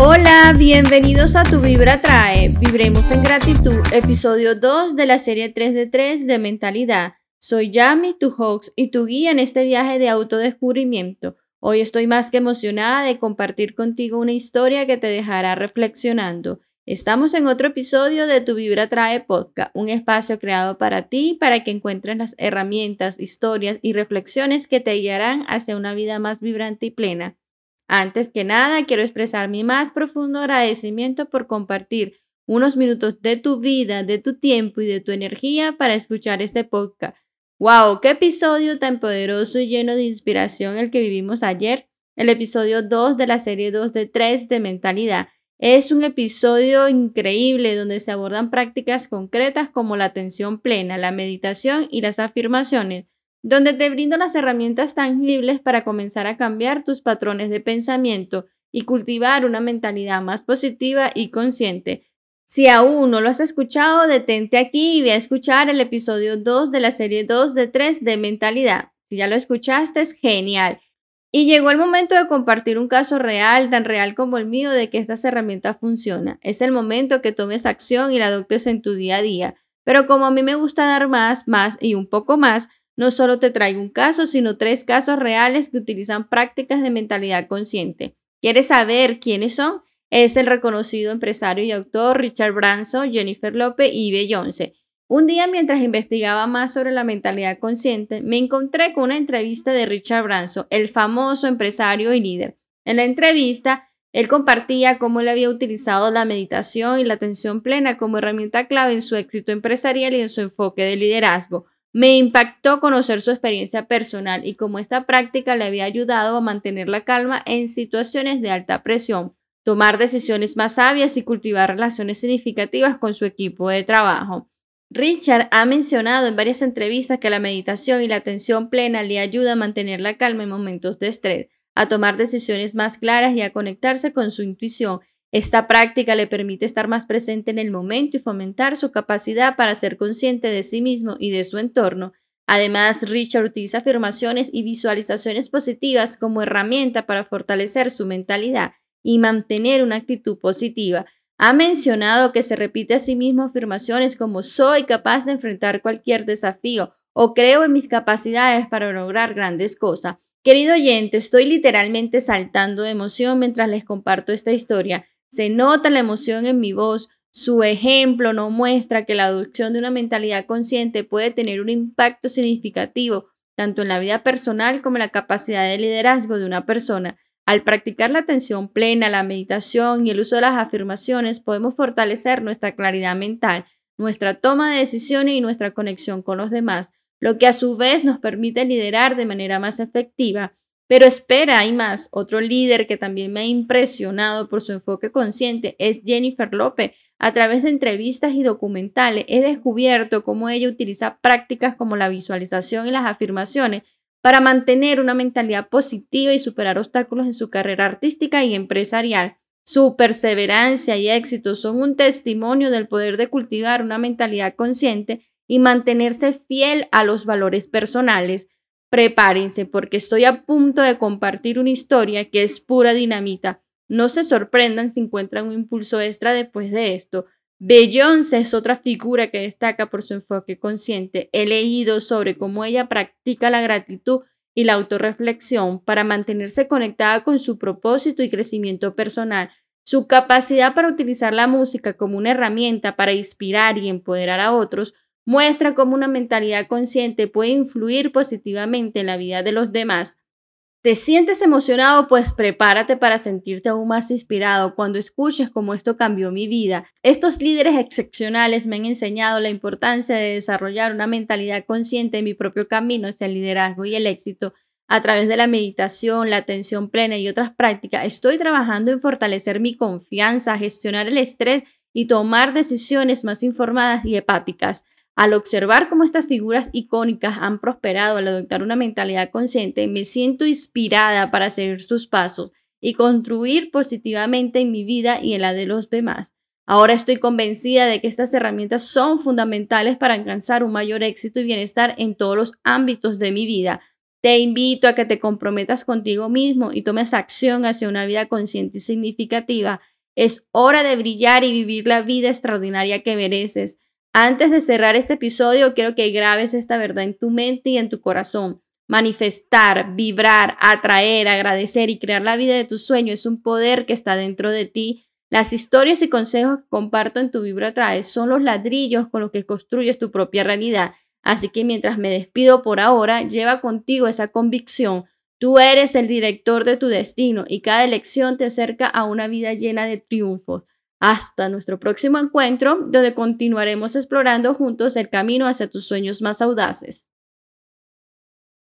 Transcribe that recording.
Hola, bienvenidos a Tu Vibra Trae. Vibremos en gratitud, episodio 2 de la serie 3 de 3 de Mentalidad. Soy Yami, tu host y tu guía en este viaje de autodescubrimiento. Hoy estoy más que emocionada de compartir contigo una historia que te dejará reflexionando. Estamos en otro episodio de Tu Vibra Trae Podcast, un espacio creado para ti para que encuentres las herramientas, historias y reflexiones que te guiarán hacia una vida más vibrante y plena. Antes que nada, quiero expresar mi más profundo agradecimiento por compartir unos minutos de tu vida, de tu tiempo y de tu energía para escuchar este podcast. ¡Wow! ¡Qué episodio tan poderoso y lleno de inspiración el que vivimos ayer! El episodio 2 de la serie 2 de 3 de mentalidad. Es un episodio increíble donde se abordan prácticas concretas como la atención plena, la meditación y las afirmaciones donde te brindo las herramientas tangibles para comenzar a cambiar tus patrones de pensamiento y cultivar una mentalidad más positiva y consciente. Si aún no lo has escuchado, detente aquí y ve a escuchar el episodio 2 de la serie 2 de 3 de mentalidad. Si ya lo escuchaste, es genial. Y llegó el momento de compartir un caso real, tan real como el mío, de que estas herramientas funcionan. Es el momento que tomes acción y la adoptes en tu día a día. Pero como a mí me gusta dar más, más y un poco más, no solo te traigo un caso, sino tres casos reales que utilizan prácticas de mentalidad consciente. ¿Quieres saber quiénes son? Es el reconocido empresario y autor Richard Branson, Jennifer López y Beyoncé. Un día mientras investigaba más sobre la mentalidad consciente, me encontré con una entrevista de Richard Branson, el famoso empresario y líder. En la entrevista, él compartía cómo él había utilizado la meditación y la atención plena como herramienta clave en su éxito empresarial y en su enfoque de liderazgo. Me impactó conocer su experiencia personal y cómo esta práctica le había ayudado a mantener la calma en situaciones de alta presión, tomar decisiones más sabias y cultivar relaciones significativas con su equipo de trabajo. Richard ha mencionado en varias entrevistas que la meditación y la atención plena le ayuda a mantener la calma en momentos de estrés, a tomar decisiones más claras y a conectarse con su intuición esta práctica le permite estar más presente en el momento y fomentar su capacidad para ser consciente de sí mismo y de su entorno. Además, Richard utiliza afirmaciones y visualizaciones positivas como herramienta para fortalecer su mentalidad y mantener una actitud positiva. Ha mencionado que se repite a sí mismo afirmaciones como soy capaz de enfrentar cualquier desafío o creo en mis capacidades para lograr grandes cosas. Querido oyente, estoy literalmente saltando de emoción mientras les comparto esta historia. Se nota la emoción en mi voz. Su ejemplo no muestra que la adopción de una mentalidad consciente puede tener un impacto significativo tanto en la vida personal como en la capacidad de liderazgo de una persona. Al practicar la atención plena, la meditación y el uso de las afirmaciones, podemos fortalecer nuestra claridad mental, nuestra toma de decisiones y nuestra conexión con los demás, lo que a su vez nos permite liderar de manera más efectiva pero espera, hay más. Otro líder que también me ha impresionado por su enfoque consciente es Jennifer López. A través de entrevistas y documentales he descubierto cómo ella utiliza prácticas como la visualización y las afirmaciones para mantener una mentalidad positiva y superar obstáculos en su carrera artística y empresarial. Su perseverancia y éxito son un testimonio del poder de cultivar una mentalidad consciente y mantenerse fiel a los valores personales. Prepárense porque estoy a punto de compartir una historia que es pura dinamita. No se sorprendan si encuentran un impulso extra después de esto. Beyoncé es otra figura que destaca por su enfoque consciente. He leído sobre cómo ella practica la gratitud y la autorreflexión para mantenerse conectada con su propósito y crecimiento personal. Su capacidad para utilizar la música como una herramienta para inspirar y empoderar a otros muestra cómo una mentalidad consciente puede influir positivamente en la vida de los demás. ¿Te sientes emocionado? Pues prepárate para sentirte aún más inspirado cuando escuches cómo esto cambió mi vida. Estos líderes excepcionales me han enseñado la importancia de desarrollar una mentalidad consciente en mi propio camino hacia el liderazgo y el éxito. A través de la meditación, la atención plena y otras prácticas, estoy trabajando en fortalecer mi confianza, gestionar el estrés y tomar decisiones más informadas y hepáticas. Al observar cómo estas figuras icónicas han prosperado al adoptar una mentalidad consciente, me siento inspirada para seguir sus pasos y construir positivamente en mi vida y en la de los demás. Ahora estoy convencida de que estas herramientas son fundamentales para alcanzar un mayor éxito y bienestar en todos los ámbitos de mi vida. Te invito a que te comprometas contigo mismo y tomes acción hacia una vida consciente y significativa. Es hora de brillar y vivir la vida extraordinaria que mereces. Antes de cerrar este episodio, quiero que grabes esta verdad en tu mente y en tu corazón. Manifestar, vibrar, atraer, agradecer y crear la vida de tus sueños es un poder que está dentro de ti. Las historias y consejos que comparto en tu Vibra Atrae son los ladrillos con los que construyes tu propia realidad. Así que mientras me despido por ahora, lleva contigo esa convicción. Tú eres el director de tu destino y cada elección te acerca a una vida llena de triunfos. Hasta nuestro próximo encuentro, donde continuaremos explorando juntos el camino hacia tus sueños más audaces.